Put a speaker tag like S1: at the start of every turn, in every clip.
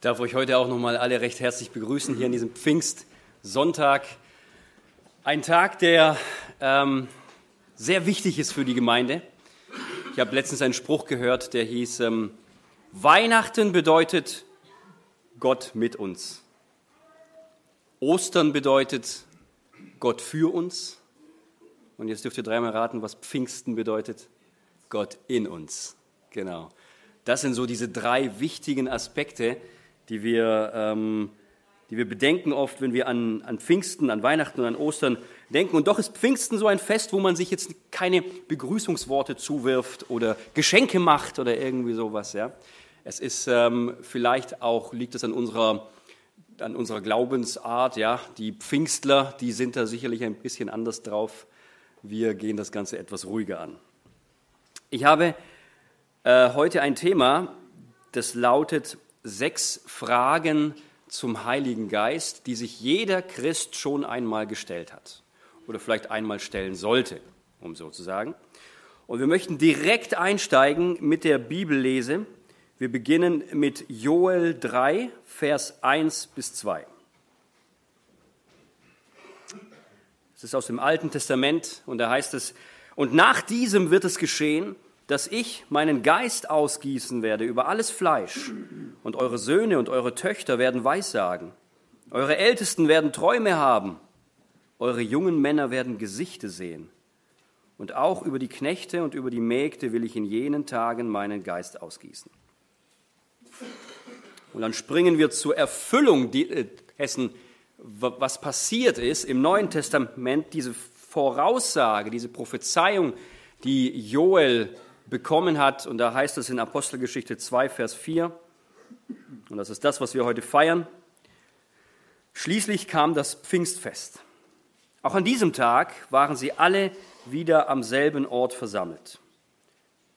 S1: Ich darf euch heute auch nochmal alle recht herzlich begrüßen hier an diesem Pfingstsonntag. Ein Tag, der ähm, sehr wichtig ist für die Gemeinde. Ich habe letztens einen Spruch gehört, der hieß, ähm, Weihnachten bedeutet Gott mit uns. Ostern bedeutet Gott für uns. Und jetzt dürft ihr dreimal raten, was Pfingsten bedeutet. Gott in uns. Genau. Das sind so diese drei wichtigen Aspekte, die wir, ähm, die wir bedenken oft, wenn wir an, an Pfingsten, an Weihnachten und an Ostern denken. Und doch ist Pfingsten so ein Fest, wo man sich jetzt keine Begrüßungsworte zuwirft oder Geschenke macht oder irgendwie sowas. Ja. Es ist ähm, vielleicht auch, liegt es an unserer, an unserer Glaubensart. Ja. Die Pfingstler, die sind da sicherlich ein bisschen anders drauf. Wir gehen das Ganze etwas ruhiger an. Ich habe äh, heute ein Thema, das lautet sechs Fragen zum Heiligen Geist, die sich jeder Christ schon einmal gestellt hat oder vielleicht einmal stellen sollte, um so zu sagen. Und wir möchten direkt einsteigen mit der Bibellese. Wir beginnen mit Joel 3, Vers 1 bis 2. Es ist aus dem Alten Testament und da heißt es, und nach diesem wird es geschehen, dass ich meinen Geist ausgießen werde über alles Fleisch, und eure Söhne und eure Töchter werden Weissagen, eure Ältesten werden Träume haben, eure jungen Männer werden Gesichte sehen, und auch über die Knechte und über die Mägde will ich in jenen Tagen meinen Geist ausgießen. Und dann springen wir zur Erfüllung dessen, was passiert ist im Neuen Testament, diese Voraussage, diese Prophezeiung, die Joel bekommen hat. Und da heißt es in Apostelgeschichte 2, Vers 4, und das ist das, was wir heute feiern. Schließlich kam das Pfingstfest. Auch an diesem Tag waren sie alle wieder am selben Ort versammelt.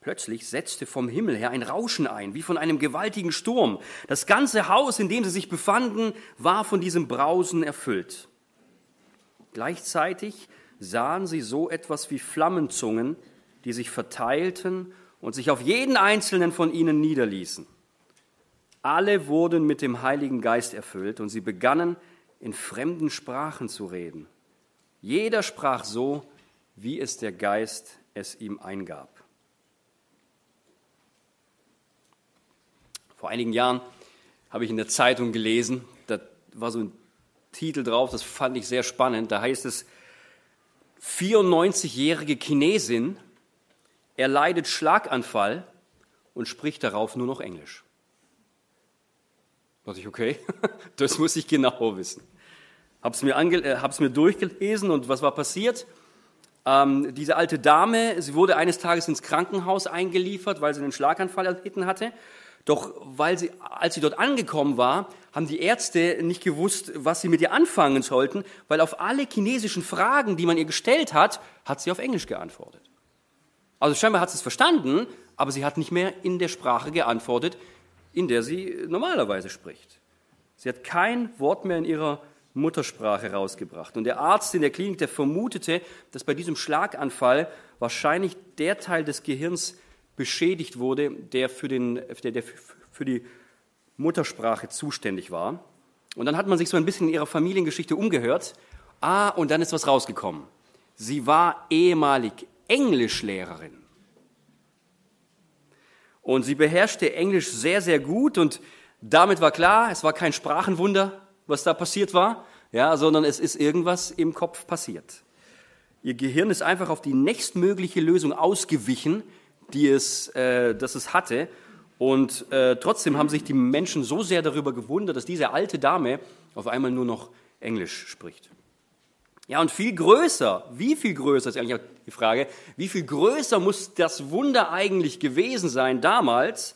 S1: Plötzlich setzte vom Himmel her ein Rauschen ein, wie von einem gewaltigen Sturm. Das ganze Haus, in dem sie sich befanden, war von diesem Brausen erfüllt. Gleichzeitig sahen sie so etwas wie Flammenzungen, die sich verteilten und sich auf jeden einzelnen von ihnen niederließen. Alle wurden mit dem Heiligen Geist erfüllt und sie begannen in fremden Sprachen zu reden. Jeder sprach so, wie es der Geist es ihm eingab. Vor einigen Jahren habe ich in der Zeitung gelesen, da war so ein Titel drauf, das fand ich sehr spannend. Da heißt es, 94-jährige Chinesin erleidet Schlaganfall und spricht darauf nur noch Englisch. Da dachte ich, okay, das muss ich genau wissen. Hab's mir, äh, hab's mir durchgelesen und was war passiert? Ähm, diese alte Dame, sie wurde eines Tages ins Krankenhaus eingeliefert, weil sie einen Schlaganfall erlitten hatte. Doch weil sie, als sie dort angekommen war, haben die Ärzte nicht gewusst, was sie mit ihr anfangen sollten, weil auf alle chinesischen Fragen, die man ihr gestellt hat, hat sie auf Englisch geantwortet. Also scheinbar hat sie es verstanden, aber sie hat nicht mehr in der Sprache geantwortet, in der sie normalerweise spricht. Sie hat kein Wort mehr in ihrer Muttersprache rausgebracht. Und der Arzt in der Klinik, der vermutete, dass bei diesem Schlaganfall wahrscheinlich der Teil des Gehirns beschädigt wurde, der für, den, der, der für die Muttersprache zuständig war. Und dann hat man sich so ein bisschen in ihrer Familiengeschichte umgehört. Ah, und dann ist was rausgekommen. Sie war ehemalig Englischlehrerin. Und sie beherrschte Englisch sehr, sehr gut und damit war klar, es war kein Sprachenwunder, was da passiert war, ja, sondern es ist irgendwas im Kopf passiert. Ihr Gehirn ist einfach auf die nächstmögliche Lösung ausgewichen, die es, äh, das es hatte. Und äh, trotzdem haben sich die Menschen so sehr darüber gewundert, dass diese alte Dame auf einmal nur noch Englisch spricht. Ja, und viel größer, wie viel größer ist eigentlich die Frage, wie viel größer muss das Wunder eigentlich gewesen sein damals,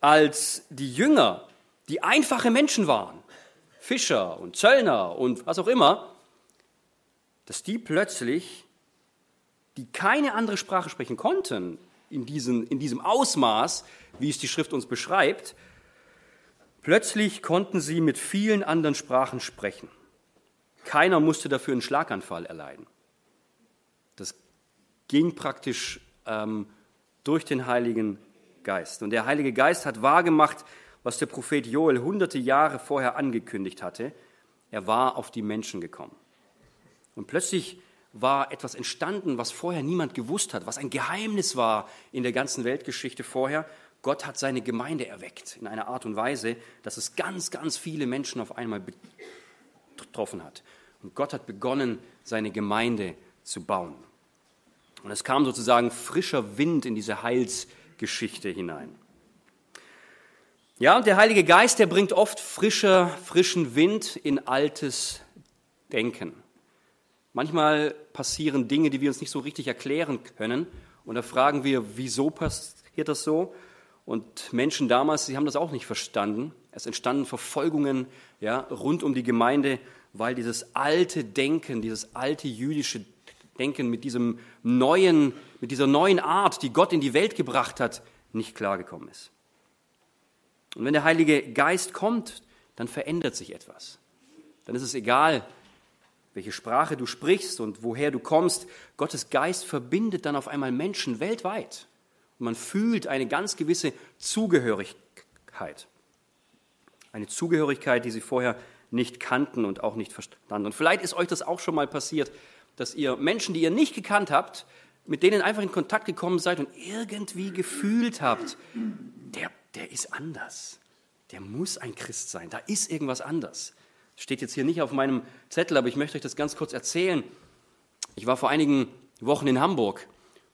S1: als die Jünger, die einfache Menschen waren, Fischer und Zöllner und was auch immer, dass die plötzlich, die keine andere Sprache sprechen konnten, in, diesen, in diesem Ausmaß, wie es die Schrift uns beschreibt, plötzlich konnten sie mit vielen anderen Sprachen sprechen. Keiner musste dafür einen Schlaganfall erleiden. Das ging praktisch ähm, durch den Heiligen Geist. Und der Heilige Geist hat wahrgemacht, was der Prophet Joel hunderte Jahre vorher angekündigt hatte. Er war auf die Menschen gekommen. Und plötzlich war etwas entstanden, was vorher niemand gewusst hat, was ein Geheimnis war in der ganzen Weltgeschichte vorher. Gott hat seine Gemeinde erweckt in einer Art und Weise, dass es ganz, ganz viele Menschen auf einmal betroffen hat. Und Gott hat begonnen, seine Gemeinde zu bauen. Und es kam sozusagen frischer Wind in diese Heilsgeschichte hinein. Ja, und der Heilige Geist, der bringt oft frischer, frischen Wind in altes Denken. Manchmal passieren Dinge, die wir uns nicht so richtig erklären können. Und da fragen wir, wieso passiert das so? Und Menschen damals, sie haben das auch nicht verstanden. Es entstanden Verfolgungen ja, rund um die Gemeinde, weil dieses alte Denken, dieses alte jüdische Denken mit, diesem neuen, mit dieser neuen Art, die Gott in die Welt gebracht hat, nicht klargekommen ist. Und wenn der Heilige Geist kommt, dann verändert sich etwas. Dann ist es egal, welche Sprache du sprichst und woher du kommst. Gottes Geist verbindet dann auf einmal Menschen weltweit. Und man fühlt eine ganz gewisse Zugehörigkeit. Eine Zugehörigkeit, die sie vorher nicht kannten und auch nicht verstanden. Und vielleicht ist euch das auch schon mal passiert, dass ihr Menschen, die ihr nicht gekannt habt, mit denen einfach in Kontakt gekommen seid und irgendwie gefühlt habt, der, der ist anders. Der muss ein Christ sein. Da ist irgendwas anders. Steht jetzt hier nicht auf meinem Zettel, aber ich möchte euch das ganz kurz erzählen. Ich war vor einigen Wochen in Hamburg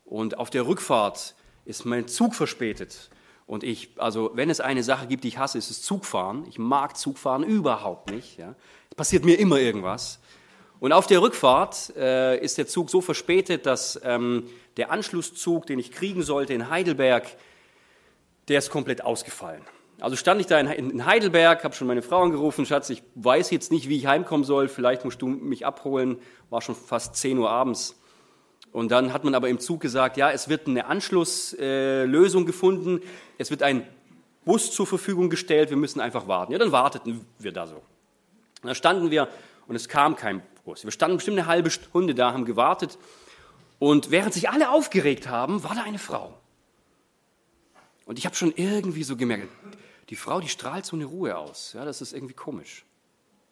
S1: und auf der Rückfahrt ist mein Zug verspätet. Und ich, also wenn es eine Sache gibt, die ich hasse, ist es Zugfahren. Ich mag Zugfahren überhaupt nicht. Ja. Es passiert mir immer irgendwas. Und auf der Rückfahrt äh, ist der Zug so verspätet, dass ähm, der Anschlusszug, den ich kriegen sollte in Heidelberg, der ist komplett ausgefallen. Also stand ich da in Heidelberg, habe schon meine Frau angerufen, Schatz, ich weiß jetzt nicht, wie ich heimkommen soll, vielleicht musst du mich abholen, war schon fast 10 Uhr abends. Und dann hat man aber im Zug gesagt, ja, es wird eine Anschlusslösung äh, gefunden, es wird ein Bus zur Verfügung gestellt, wir müssen einfach warten. Ja, dann warteten wir da so. Und da standen wir und es kam kein Bus. Wir standen bestimmt eine halbe Stunde da, haben gewartet und während sich alle aufgeregt haben, war da eine Frau. Und ich habe schon irgendwie so gemerkt, die Frau, die strahlt so eine Ruhe aus. Ja, das ist irgendwie komisch.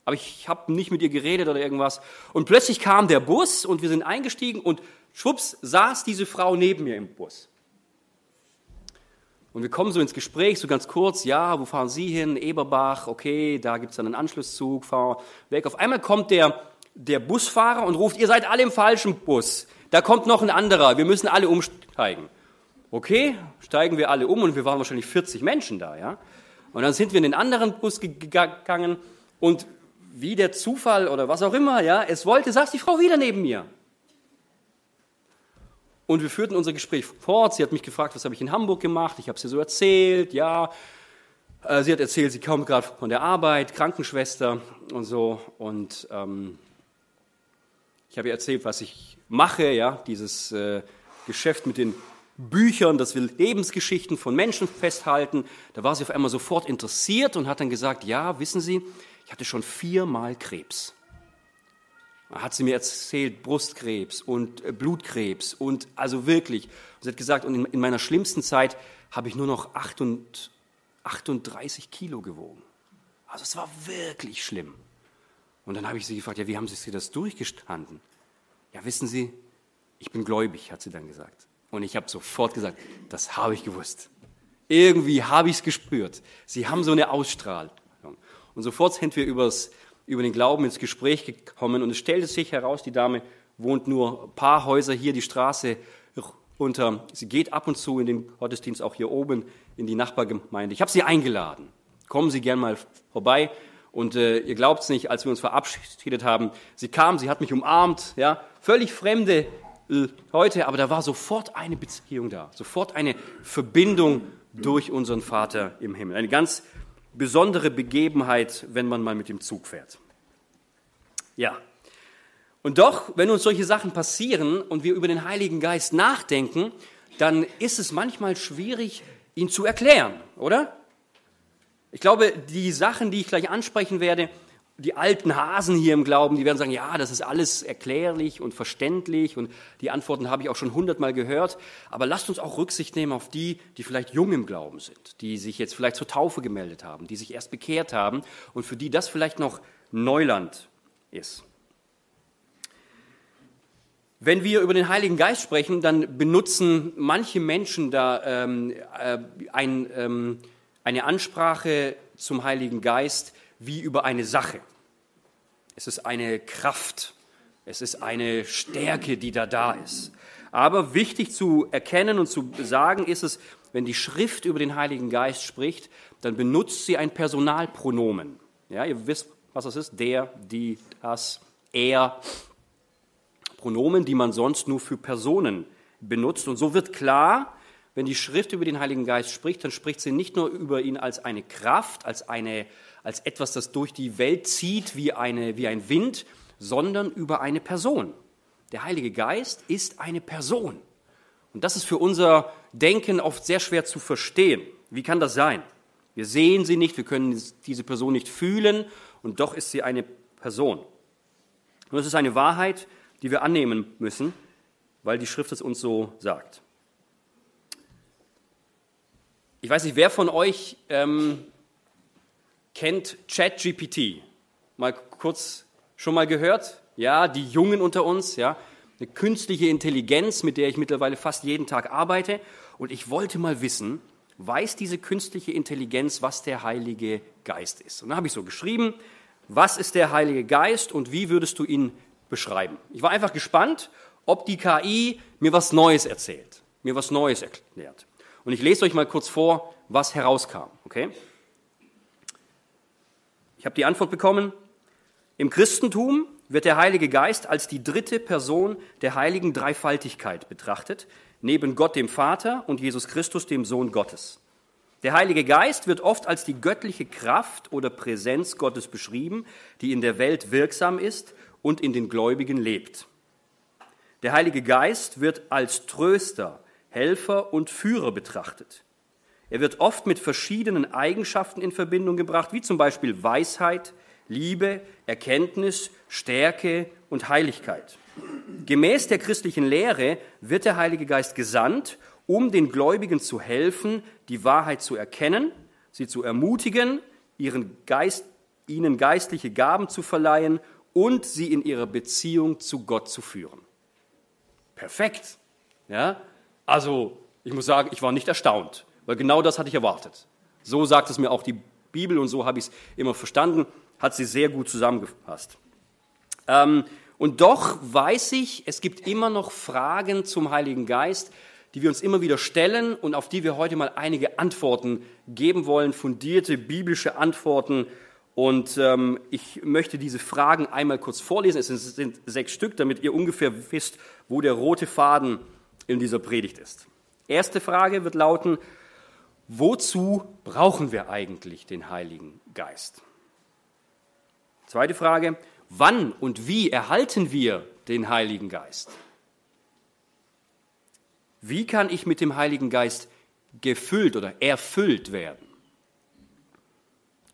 S1: Aber ich habe nicht mit ihr geredet oder irgendwas. Und plötzlich kam der Bus und wir sind eingestiegen und schwupps saß diese Frau neben mir im Bus. Und wir kommen so ins Gespräch, so ganz kurz, ja, wo fahren Sie hin? Eberbach, okay, da gibt es dann einen Anschlusszug, fahr weg. Auf einmal kommt der, der Busfahrer und ruft, ihr seid alle im falschen Bus. Da kommt noch ein anderer, wir müssen alle umsteigen. Okay, steigen wir alle um und wir waren wahrscheinlich 40 Menschen da, ja. Und dann sind wir in den anderen Bus gegangen und wie der Zufall oder was auch immer, ja, es wollte, saß die Frau wieder neben mir. Und wir führten unser Gespräch fort. Sie hat mich gefragt, was habe ich in Hamburg gemacht? Ich habe sie so erzählt, ja. Äh, sie hat erzählt, sie kommt gerade von der Arbeit, Krankenschwester und so. Und ähm, ich habe ihr erzählt, was ich mache, ja, dieses äh, Geschäft mit den Büchern, dass wir Lebensgeschichten von Menschen festhalten. Da war sie auf einmal sofort interessiert und hat dann gesagt, ja, wissen Sie, ich hatte schon viermal Krebs. Da hat sie mir erzählt, Brustkrebs und äh, Blutkrebs und also wirklich. sie hat gesagt, und in meiner schlimmsten Zeit habe ich nur noch 38 Kilo gewogen. Also es war wirklich schlimm. Und dann habe ich sie gefragt, ja, wie haben Sie das durchgestanden? Ja, wissen Sie, ich bin gläubig, hat sie dann gesagt. Und ich habe sofort gesagt, das habe ich gewusst. Irgendwie habe ich es gespürt. Sie haben so eine Ausstrahlung. Und sofort sind wir übers, über den Glauben ins Gespräch gekommen und es stellte sich heraus, die Dame wohnt nur ein paar Häuser hier die Straße runter. Sie geht ab und zu in den Gottesdienst auch hier oben in die Nachbargemeinde. Ich habe sie eingeladen. Kommen Sie gern mal vorbei. Und äh, ihr glaubt es nicht, als wir uns verabschiedet haben, sie kam, sie hat mich umarmt, ja, völlig fremde heute, aber da war sofort eine Beziehung da, sofort eine Verbindung durch unseren Vater im Himmel. Eine ganz besondere Begebenheit, wenn man mal mit dem Zug fährt. Ja. Und doch, wenn uns solche Sachen passieren und wir über den Heiligen Geist nachdenken, dann ist es manchmal schwierig, ihn zu erklären, oder? Ich glaube, die Sachen, die ich gleich ansprechen werde, die alten Hasen hier im Glauben, die werden sagen, ja, das ist alles erklärlich und verständlich und die Antworten habe ich auch schon hundertmal gehört. Aber lasst uns auch Rücksicht nehmen auf die, die vielleicht jung im Glauben sind, die sich jetzt vielleicht zur Taufe gemeldet haben, die sich erst bekehrt haben und für die das vielleicht noch Neuland ist. Wenn wir über den Heiligen Geist sprechen, dann benutzen manche Menschen da ähm, äh, ein, ähm, eine Ansprache zum Heiligen Geist, wie über eine Sache. Es ist eine Kraft, es ist eine Stärke, die da da ist. Aber wichtig zu erkennen und zu sagen ist es, wenn die Schrift über den Heiligen Geist spricht, dann benutzt sie ein Personalpronomen. Ja, ihr wisst, was das ist. Der, die, das, er. Pronomen, die man sonst nur für Personen benutzt. Und so wird klar, wenn die Schrift über den Heiligen Geist spricht, dann spricht sie nicht nur über ihn als eine Kraft, als eine als etwas, das durch die Welt zieht wie, eine, wie ein Wind, sondern über eine Person. Der Heilige Geist ist eine Person. Und das ist für unser Denken oft sehr schwer zu verstehen. Wie kann das sein? Wir sehen sie nicht, wir können diese Person nicht fühlen und doch ist sie eine Person. Und das ist eine Wahrheit, die wir annehmen müssen, weil die Schrift es uns so sagt. Ich weiß nicht, wer von euch ähm, kennt ChatGPT. Mal kurz schon mal gehört? Ja, die Jungen unter uns, ja. Eine künstliche Intelligenz, mit der ich mittlerweile fast jeden Tag arbeite. Und ich wollte mal wissen, weiß diese künstliche Intelligenz, was der Heilige Geist ist? Und dann habe ich so geschrieben, was ist der Heilige Geist und wie würdest du ihn beschreiben? Ich war einfach gespannt, ob die KI mir was Neues erzählt, mir was Neues erklärt. Und ich lese euch mal kurz vor, was herauskam, okay? Ich habe die Antwort bekommen, im Christentum wird der Heilige Geist als die dritte Person der heiligen Dreifaltigkeit betrachtet, neben Gott dem Vater und Jesus Christus dem Sohn Gottes. Der Heilige Geist wird oft als die göttliche Kraft oder Präsenz Gottes beschrieben, die in der Welt wirksam ist und in den Gläubigen lebt. Der Heilige Geist wird als Tröster, Helfer und Führer betrachtet. Er wird oft mit verschiedenen Eigenschaften in Verbindung gebracht, wie zum Beispiel Weisheit, Liebe, Erkenntnis, Stärke und Heiligkeit. Gemäß der christlichen Lehre wird der Heilige Geist gesandt, um den Gläubigen zu helfen, die Wahrheit zu erkennen, sie zu ermutigen, ihren Geist, ihnen geistliche Gaben zu verleihen und sie in ihrer Beziehung zu Gott zu führen. Perfekt. Ja? Also, ich muss sagen, ich war nicht erstaunt. Weil genau das hatte ich erwartet. So sagt es mir auch die Bibel und so habe ich es immer verstanden, hat sie sehr gut zusammengefasst. Ähm, und doch weiß ich, es gibt immer noch Fragen zum Heiligen Geist, die wir uns immer wieder stellen und auf die wir heute mal einige Antworten geben wollen, fundierte biblische Antworten. Und ähm, ich möchte diese Fragen einmal kurz vorlesen. Es sind sechs Stück, damit ihr ungefähr wisst, wo der rote Faden in dieser Predigt ist. Erste Frage wird lauten, wozu brauchen wir eigentlich den Heiligen Geist? Zweite Frage, wann und wie erhalten wir den Heiligen Geist? Wie kann ich mit dem Heiligen Geist gefüllt oder erfüllt werden?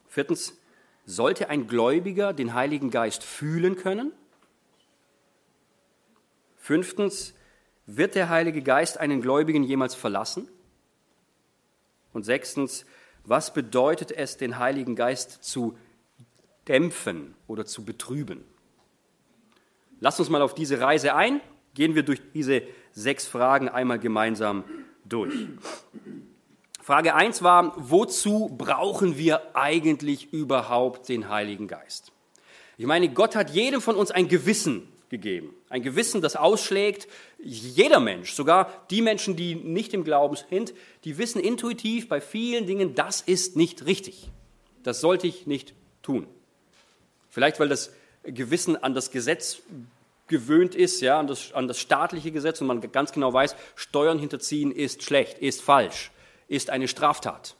S1: Viertens, sollte ein Gläubiger den Heiligen Geist fühlen können? Fünftens, wird der Heilige Geist einen Gläubigen jemals verlassen? Und sechstens, was bedeutet es, den Heiligen Geist zu dämpfen oder zu betrüben? Lass uns mal auf diese Reise ein. Gehen wir durch diese sechs Fragen einmal gemeinsam durch. Frage 1 war, wozu brauchen wir eigentlich überhaupt den Heiligen Geist? Ich meine, Gott hat jedem von uns ein Gewissen gegeben. Ein Gewissen, das ausschlägt. Jeder Mensch, sogar die Menschen, die nicht im Glauben sind, die wissen intuitiv bei vielen Dingen, das ist nicht richtig. Das sollte ich nicht tun. Vielleicht, weil das Gewissen an das Gesetz gewöhnt ist, ja, an das, an das staatliche Gesetz und man ganz genau weiß, Steuern hinterziehen ist schlecht, ist falsch, ist eine Straftat.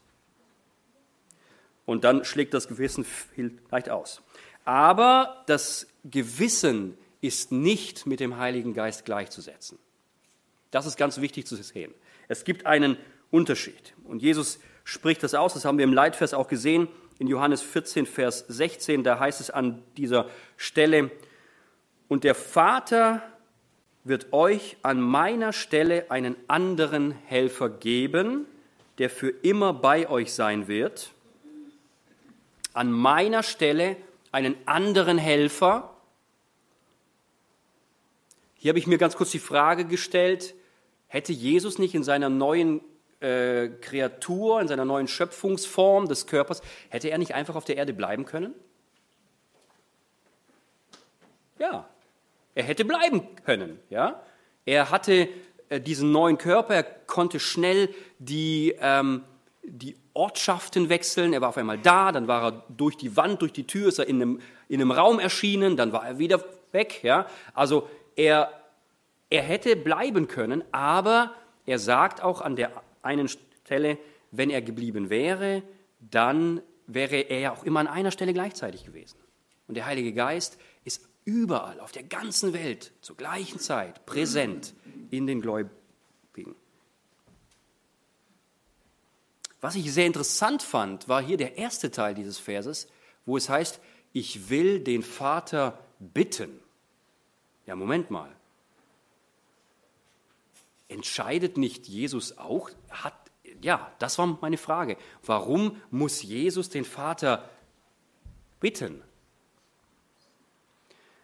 S1: Und dann schlägt das Gewissen vielleicht aus. Aber das Gewissen ist nicht mit dem Heiligen Geist gleichzusetzen. Das ist ganz wichtig zu sehen. Es gibt einen Unterschied. Und Jesus spricht das aus, das haben wir im Leitvers auch gesehen. in Johannes 14, Vers 16, da heißt es an dieser Stelle, und der Vater wird euch an meiner Stelle einen anderen Helfer geben, der für immer bei euch sein wird. An meiner Stelle einen anderen Helfer. Hier habe ich mir ganz kurz die Frage gestellt, hätte Jesus nicht in seiner neuen äh, Kreatur, in seiner neuen Schöpfungsform des Körpers, hätte er nicht einfach auf der Erde bleiben können? Ja, er hätte bleiben können. Ja? Er hatte äh, diesen neuen Körper, er konnte schnell die, ähm, die Ortschaften wechseln. Er war auf einmal da, dann war er durch die Wand, durch die Tür, ist er in einem, in einem Raum erschienen, dann war er wieder weg. Ja? Also er, er hätte bleiben können, aber er sagt auch an der einen Stelle, wenn er geblieben wäre, dann wäre er ja auch immer an einer Stelle gleichzeitig gewesen. Und der Heilige Geist ist überall auf der ganzen Welt zur gleichen Zeit präsent in den Gläubigen. Was ich sehr interessant fand, war hier der erste Teil dieses Verses, wo es heißt, ich will den Vater bitten. Ja, Moment mal. Entscheidet nicht Jesus auch? Hat, ja, das war meine Frage. Warum muss Jesus den Vater bitten?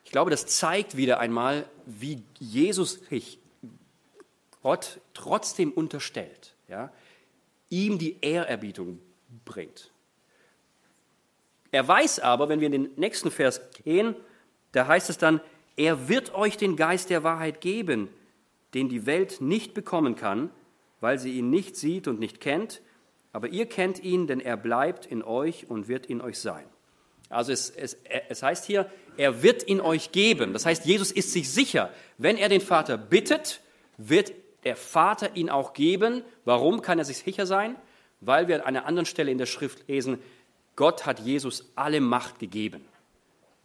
S1: Ich glaube, das zeigt wieder einmal, wie Jesus sich Gott trotzdem unterstellt, ja, ihm die Ehrerbietung bringt. Er weiß aber, wenn wir in den nächsten Vers gehen, da heißt es dann, er wird euch den Geist der Wahrheit geben, den die Welt nicht bekommen kann, weil sie ihn nicht sieht und nicht kennt, aber ihr kennt ihn, denn er bleibt in euch und wird in euch sein. Also es, es, es heißt hier, er wird ihn euch geben. Das heißt, Jesus ist sich sicher, wenn er den Vater bittet, wird der Vater ihn auch geben. Warum kann er sich sicher sein? Weil wir an einer anderen Stelle in der Schrift lesen, Gott hat Jesus alle Macht gegeben.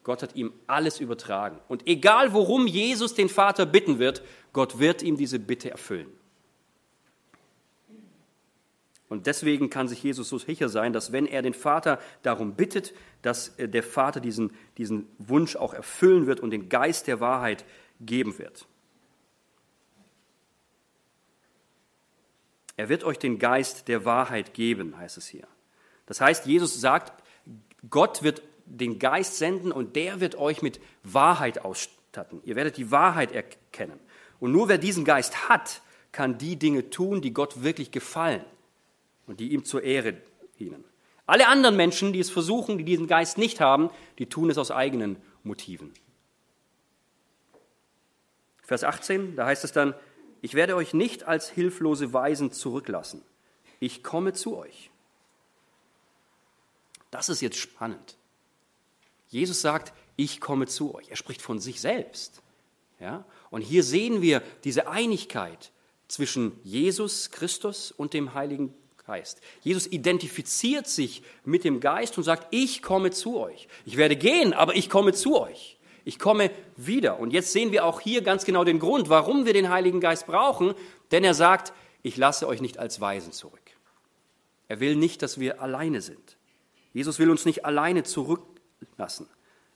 S1: Gott hat ihm alles übertragen. Und egal worum Jesus den Vater bitten wird, Gott wird ihm diese Bitte erfüllen. Und deswegen kann sich Jesus so sicher sein, dass wenn er den Vater darum bittet, dass äh, der Vater diesen, diesen Wunsch auch erfüllen wird und den Geist der Wahrheit geben wird. Er wird euch den Geist der Wahrheit geben, heißt es hier. Das heißt, Jesus sagt, Gott wird den Geist senden und der wird euch mit Wahrheit ausstatten. Ihr werdet die Wahrheit erkennen. Und nur wer diesen Geist hat, kann die Dinge tun, die Gott wirklich gefallen und die ihm zur Ehre dienen. Alle anderen Menschen, die es versuchen, die diesen Geist nicht haben, die tun es aus eigenen Motiven. Vers 18, da heißt es dann, ich werde euch nicht als hilflose Weisen zurücklassen. Ich komme zu euch. Das ist jetzt spannend. Jesus sagt, ich komme zu euch. Er spricht von sich selbst. Ja? Und hier sehen wir diese Einigkeit zwischen Jesus Christus und dem Heiligen Geist. Jesus identifiziert sich mit dem Geist und sagt, ich komme zu euch. Ich werde gehen, aber ich komme zu euch. Ich komme wieder. Und jetzt sehen wir auch hier ganz genau den Grund, warum wir den Heiligen Geist brauchen, denn er sagt, ich lasse euch nicht als Weisen zurück. Er will nicht, dass wir alleine sind. Jesus will uns nicht alleine zurücklassen,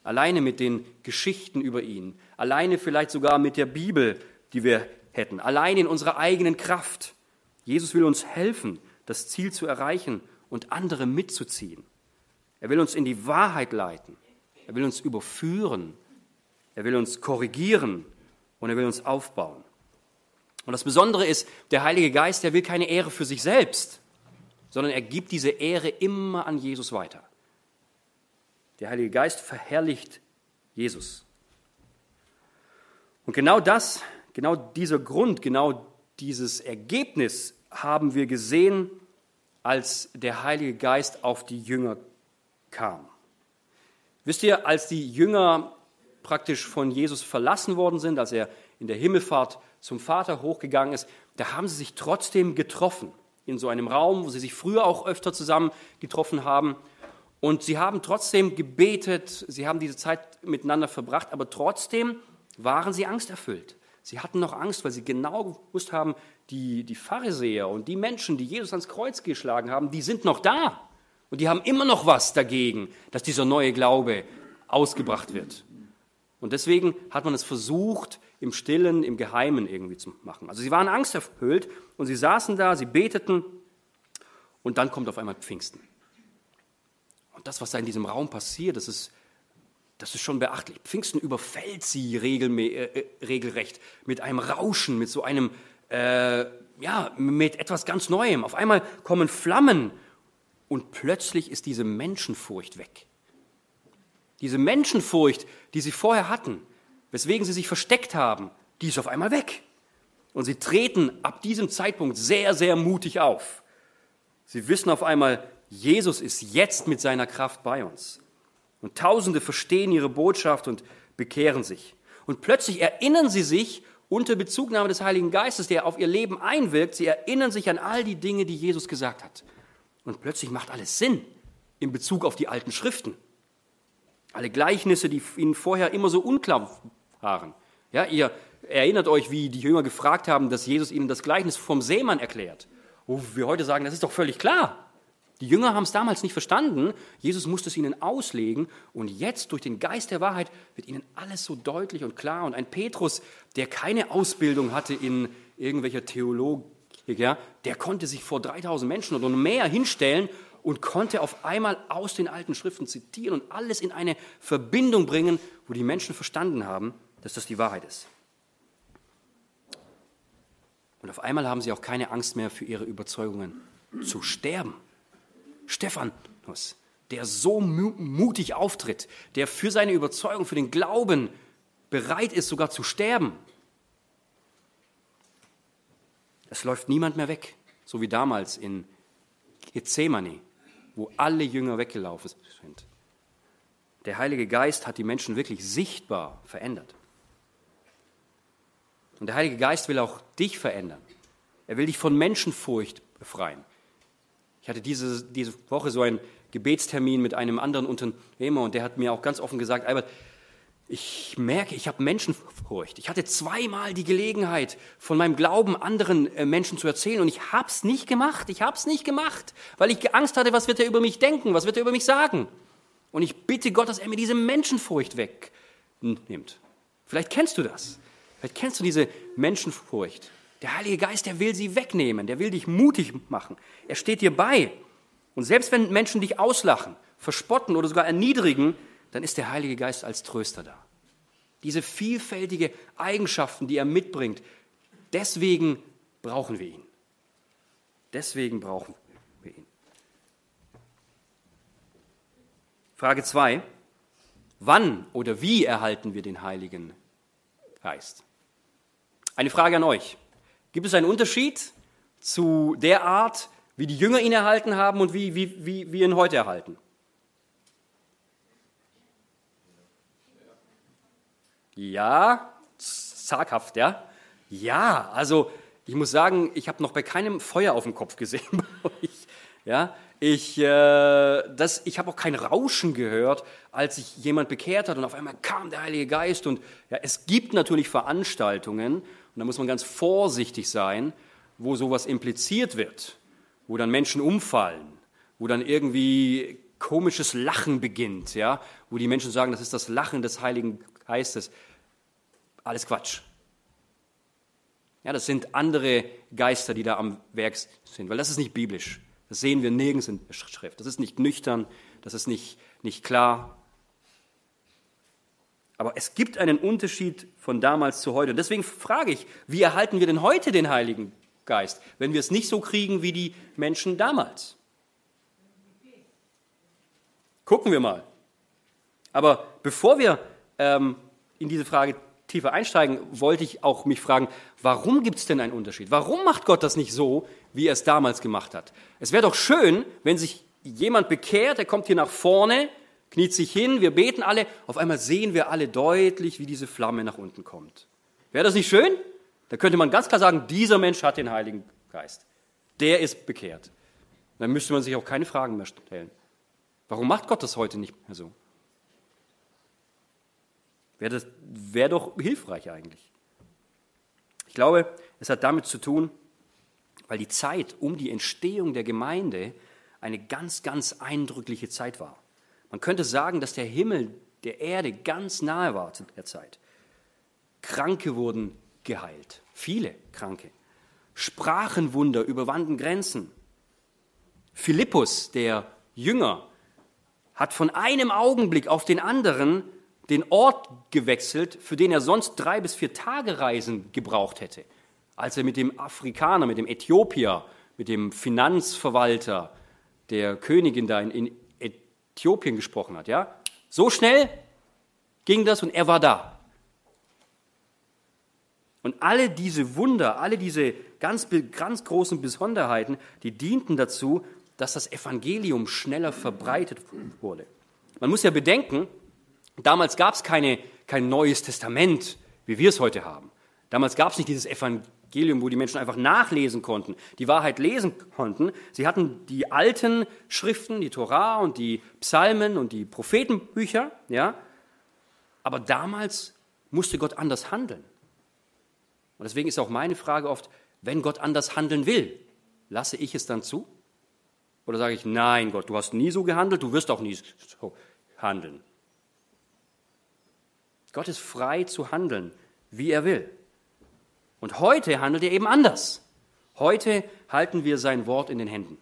S1: alleine mit den Geschichten über ihn, alleine vielleicht sogar mit der Bibel, die wir hätten, alleine in unserer eigenen Kraft. Jesus will uns helfen, das Ziel zu erreichen und andere mitzuziehen. Er will uns in die Wahrheit leiten. Er will uns überführen. Er will uns korrigieren und er will uns aufbauen. Und das Besondere ist, der Heilige Geist, der will keine Ehre für sich selbst, sondern er gibt diese Ehre immer an Jesus weiter. Der Heilige Geist verherrlicht Jesus. Und genau das, genau dieser Grund, genau dieses Ergebnis haben wir gesehen, als der Heilige Geist auf die Jünger kam. Wisst ihr, als die Jünger praktisch von Jesus verlassen worden sind, als er in der Himmelfahrt zum Vater hochgegangen ist, da haben sie sich trotzdem getroffen in so einem Raum, wo sie sich früher auch öfter zusammen getroffen haben. Und sie haben trotzdem gebetet, sie haben diese Zeit miteinander verbracht, aber trotzdem waren sie angsterfüllt. Sie hatten noch Angst, weil sie genau gewusst haben, die, die Pharisäer und die Menschen, die Jesus ans Kreuz geschlagen haben, die sind noch da. Und die haben immer noch was dagegen, dass dieser neue Glaube ausgebracht wird. Und deswegen hat man es versucht, im Stillen, im Geheimen irgendwie zu machen. Also sie waren angsterfüllt und sie saßen da, sie beteten und dann kommt auf einmal Pfingsten. Das, was da in diesem Raum passiert, das ist, das ist schon beachtlich. Pfingsten überfällt sie äh, äh, regelrecht mit einem Rauschen, mit so einem, äh, ja, mit etwas ganz Neuem. Auf einmal kommen Flammen und plötzlich ist diese Menschenfurcht weg. Diese Menschenfurcht, die sie vorher hatten, weswegen sie sich versteckt haben, die ist auf einmal weg. Und sie treten ab diesem Zeitpunkt sehr, sehr mutig auf. Sie wissen auf einmal, Jesus ist jetzt mit seiner Kraft bei uns. Und Tausende verstehen ihre Botschaft und bekehren sich. Und plötzlich erinnern sie sich unter Bezugnahme des Heiligen Geistes, der auf ihr Leben einwirkt, sie erinnern sich an all die Dinge, die Jesus gesagt hat. Und plötzlich macht alles Sinn in Bezug auf die alten Schriften. Alle Gleichnisse, die ihnen vorher immer so unklar waren. Ja, ihr erinnert euch, wie die Jünger gefragt haben, dass Jesus ihnen das Gleichnis vom Seemann erklärt. Wo wir heute sagen, das ist doch völlig klar. Die Jünger haben es damals nicht verstanden. Jesus musste es ihnen auslegen. Und jetzt, durch den Geist der Wahrheit, wird ihnen alles so deutlich und klar. Und ein Petrus, der keine Ausbildung hatte in irgendwelcher Theologik, ja, der konnte sich vor 3000 Menschen oder mehr hinstellen und konnte auf einmal aus den alten Schriften zitieren und alles in eine Verbindung bringen, wo die Menschen verstanden haben, dass das die Wahrheit ist. Und auf einmal haben sie auch keine Angst mehr für ihre Überzeugungen zu sterben. Stephanus, der so mutig auftritt, der für seine Überzeugung, für den Glauben bereit ist, sogar zu sterben, Es läuft niemand mehr weg, so wie damals in Gethsemane, wo alle Jünger weggelaufen sind. Der Heilige Geist hat die Menschen wirklich sichtbar verändert. Und der Heilige Geist will auch dich verändern. Er will dich von Menschenfurcht befreien. Ich hatte diese, diese Woche so einen Gebetstermin mit einem anderen Unternehmer und der hat mir auch ganz offen gesagt, Albert, ich merke, ich habe Menschenfurcht. Ich hatte zweimal die Gelegenheit, von meinem Glauben anderen äh, Menschen zu erzählen und ich habe es nicht gemacht. Ich habe es nicht gemacht, weil ich Angst hatte, was wird er über mich denken, was wird er über mich sagen. Und ich bitte Gott, dass er mir diese Menschenfurcht wegnimmt. Vielleicht kennst du das. Vielleicht kennst du diese Menschenfurcht. Der Heilige Geist, der will sie wegnehmen, der will dich mutig machen. Er steht dir bei. Und selbst wenn Menschen dich auslachen, verspotten oder sogar erniedrigen, dann ist der Heilige Geist als Tröster da. Diese vielfältige Eigenschaften, die er mitbringt, deswegen brauchen wir ihn. Deswegen brauchen wir ihn. Frage 2. Wann oder wie erhalten wir den Heiligen Geist? Eine Frage an euch. Gibt es einen Unterschied zu der Art, wie die Jünger ihn erhalten haben und wie, wie, wie wir ihn heute erhalten? Ja, zaghaft, ja. Ja, also ich muss sagen, ich habe noch bei keinem Feuer auf dem Kopf gesehen bei euch. Ja, ich, äh, ich habe auch kein Rauschen gehört, als sich jemand bekehrt hat und auf einmal kam der Heilige Geist. Und ja, es gibt natürlich Veranstaltungen, und da muss man ganz vorsichtig sein, wo sowas impliziert wird, wo dann Menschen umfallen, wo dann irgendwie komisches Lachen beginnt, ja, wo die Menschen sagen, das ist das Lachen des Heiligen Geistes. Alles Quatsch. Ja, das sind andere Geister, die da am Werk sind, weil das ist nicht biblisch. Das sehen wir nirgends in der Schrift. Das ist nicht nüchtern, das ist nicht, nicht klar. Aber es gibt einen Unterschied von damals zu heute. Und deswegen frage ich, wie erhalten wir denn heute den Heiligen Geist, wenn wir es nicht so kriegen wie die Menschen damals? Gucken wir mal. Aber bevor wir ähm, in diese Frage tiefer einsteigen, wollte ich auch mich fragen, warum gibt es denn einen Unterschied? Warum macht Gott das nicht so, wie er es damals gemacht hat? Es wäre doch schön, wenn sich jemand bekehrt, er kommt hier nach vorne, kniet sich hin, wir beten alle, auf einmal sehen wir alle deutlich, wie diese Flamme nach unten kommt. Wäre das nicht schön? Da könnte man ganz klar sagen, dieser Mensch hat den Heiligen Geist. Der ist bekehrt. Dann müsste man sich auch keine Fragen mehr stellen. Warum macht Gott das heute nicht mehr so? Wäre wär doch hilfreich eigentlich. Ich glaube, es hat damit zu tun, weil die Zeit um die Entstehung der Gemeinde eine ganz, ganz eindrückliche Zeit war. Man könnte sagen, dass der Himmel der Erde ganz nahe war zu der Zeit. Kranke wurden geheilt, viele Kranke. Sprachenwunder überwanden Grenzen. Philippus, der Jünger, hat von einem Augenblick auf den anderen den Ort gewechselt, für den er sonst drei bis vier Tage Reisen gebraucht hätte. Als er mit dem Afrikaner, mit dem Äthiopier, mit dem Finanzverwalter der Königin da in, Äthiopien gesprochen hat. Ja? So schnell ging das und er war da. Und alle diese Wunder, alle diese ganz, ganz großen Besonderheiten, die dienten dazu, dass das Evangelium schneller verbreitet wurde. Man muss ja bedenken, damals gab es keine, kein neues Testament, wie wir es heute haben. Damals gab es nicht dieses Evangelium, wo die Menschen einfach nachlesen konnten, die Wahrheit lesen konnten. Sie hatten die alten Schriften, die Torah und die Psalmen und die Prophetenbücher, ja. Aber damals musste Gott anders handeln. Und deswegen ist auch meine Frage oft, wenn Gott anders handeln will, lasse ich es dann zu? Oder sage ich, nein, Gott, du hast nie so gehandelt, du wirst auch nie so handeln. Gott ist frei zu handeln, wie er will. Und heute handelt er eben anders. Heute halten wir sein Wort in den Händen.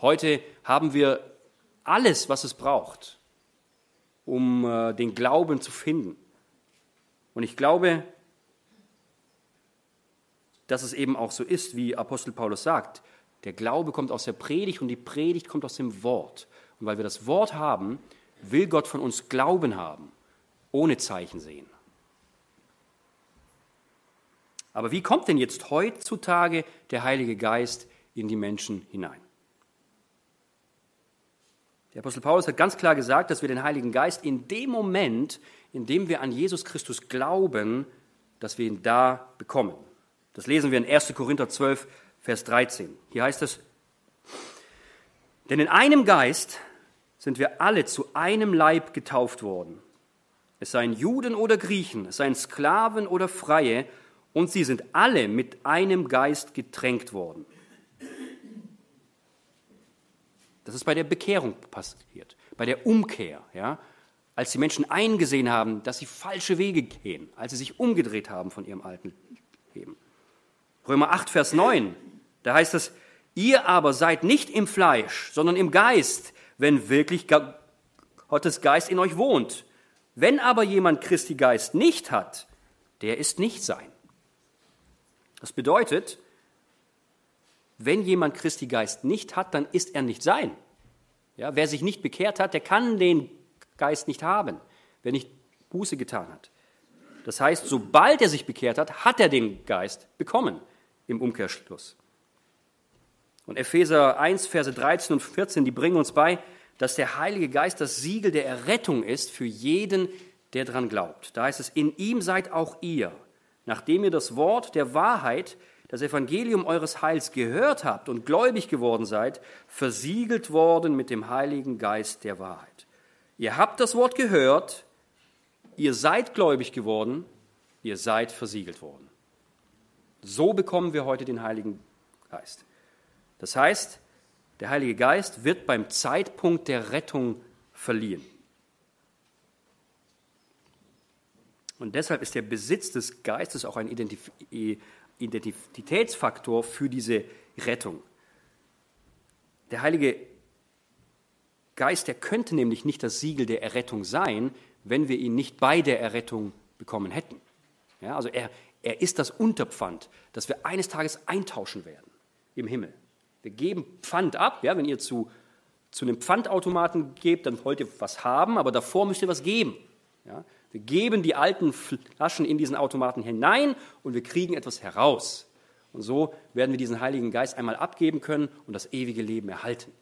S1: Heute haben wir alles, was es braucht, um äh, den Glauben zu finden. Und ich glaube, dass es eben auch so ist, wie Apostel Paulus sagt. Der Glaube kommt aus der Predigt und die Predigt kommt aus dem Wort. Und weil wir das Wort haben, will Gott von uns Glauben haben, ohne Zeichen sehen. Aber wie kommt denn jetzt heutzutage der Heilige Geist in die Menschen hinein? Der Apostel Paulus hat ganz klar gesagt, dass wir den Heiligen Geist in dem Moment, in dem wir an Jesus Christus glauben, dass wir ihn da bekommen. Das lesen wir in 1. Korinther 12, Vers 13. Hier heißt es, denn in einem Geist sind wir alle zu einem Leib getauft worden. Es seien Juden oder Griechen, es seien Sklaven oder Freie, und sie sind alle mit einem Geist getränkt worden. Das ist bei der Bekehrung passiert, bei der Umkehr, ja, als die Menschen eingesehen haben, dass sie falsche Wege gehen, als sie sich umgedreht haben von ihrem alten Leben. Römer 8, Vers 9, da heißt es, ihr aber seid nicht im Fleisch, sondern im Geist, wenn wirklich Gottes Geist in euch wohnt. Wenn aber jemand Christi Geist nicht hat, der ist nicht sein. Das bedeutet, wenn jemand Christi Geist nicht hat, dann ist er nicht sein. Ja, wer sich nicht bekehrt hat, der kann den Geist nicht haben, wer nicht Buße getan hat. Das heißt, sobald er sich bekehrt hat, hat er den Geist bekommen im Umkehrschluss. Und Epheser 1, Verse 13 und 14, die bringen uns bei, dass der Heilige Geist das Siegel der Errettung ist für jeden, der daran glaubt. Da heißt es, in ihm seid auch ihr, nachdem ihr das Wort der Wahrheit, das Evangelium eures Heils gehört habt und gläubig geworden seid, versiegelt worden mit dem Heiligen Geist der Wahrheit. Ihr habt das Wort gehört, ihr seid gläubig geworden, ihr seid versiegelt worden. So bekommen wir heute den Heiligen Geist. Das heißt, der Heilige Geist wird beim Zeitpunkt der Rettung verliehen. Und deshalb ist der Besitz des Geistes auch ein Identif Identitätsfaktor für diese Rettung. Der Heilige Geist, der könnte nämlich nicht das Siegel der Errettung sein, wenn wir ihn nicht bei der Errettung bekommen hätten. Ja, also er, er ist das Unterpfand, das wir eines Tages eintauschen werden im Himmel. Wir geben Pfand ab. Ja, wenn ihr zu, zu einem Pfandautomaten gebt, dann wollt ihr was haben, aber davor müsst ihr was geben. Ja, wir geben die alten Flaschen in diesen Automaten hinein und wir kriegen etwas heraus. Und so werden wir diesen Heiligen Geist einmal abgeben können und das ewige Leben erhalten.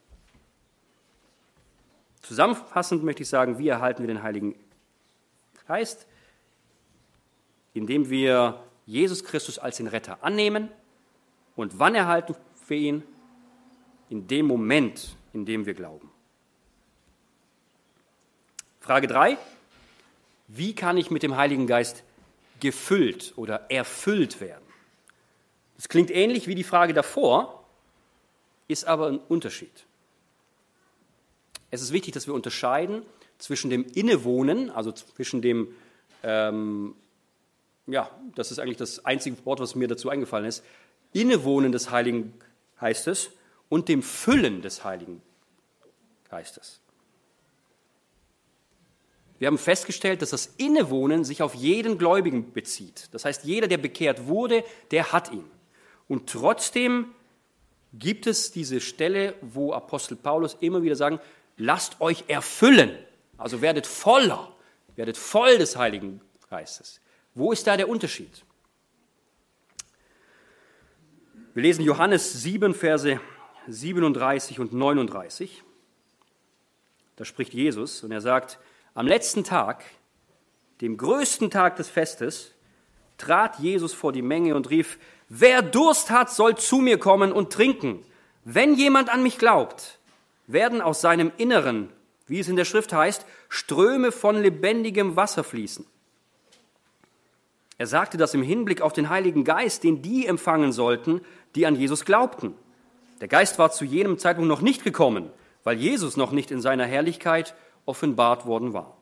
S1: Zusammenfassend möchte ich sagen, wie erhalten wir den Heiligen Geist? Indem wir Jesus Christus als den Retter annehmen. Und wann erhalten wir ihn? In dem Moment, in dem wir glauben. Frage 3. Wie kann ich mit dem Heiligen Geist gefüllt oder erfüllt werden? Das klingt ähnlich wie die Frage davor, ist aber ein Unterschied. Es ist wichtig, dass wir unterscheiden zwischen dem Innewohnen, also zwischen dem, ähm, ja, das ist eigentlich das einzige Wort, was mir dazu eingefallen ist, Innewohnen des Heiligen Geistes und dem Füllen des Heiligen Geistes. Wir haben festgestellt, dass das Innewohnen sich auf jeden Gläubigen bezieht. Das heißt, jeder, der bekehrt wurde, der hat ihn. Und trotzdem gibt es diese Stelle, wo Apostel Paulus immer wieder sagen, lasst euch erfüllen. Also werdet voller, werdet voll des Heiligen Geistes. Wo ist da der Unterschied? Wir lesen Johannes 7, Verse 37 und 39. Da spricht Jesus und er sagt, am letzten Tag, dem größten Tag des Festes, trat Jesus vor die Menge und rief, wer Durst hat, soll zu mir kommen und trinken. Wenn jemand an mich glaubt, werden aus seinem Inneren, wie es in der Schrift heißt, Ströme von lebendigem Wasser fließen. Er sagte das im Hinblick auf den Heiligen Geist, den die empfangen sollten, die an Jesus glaubten. Der Geist war zu jenem Zeitpunkt noch nicht gekommen, weil Jesus noch nicht in seiner Herrlichkeit offenbart worden war.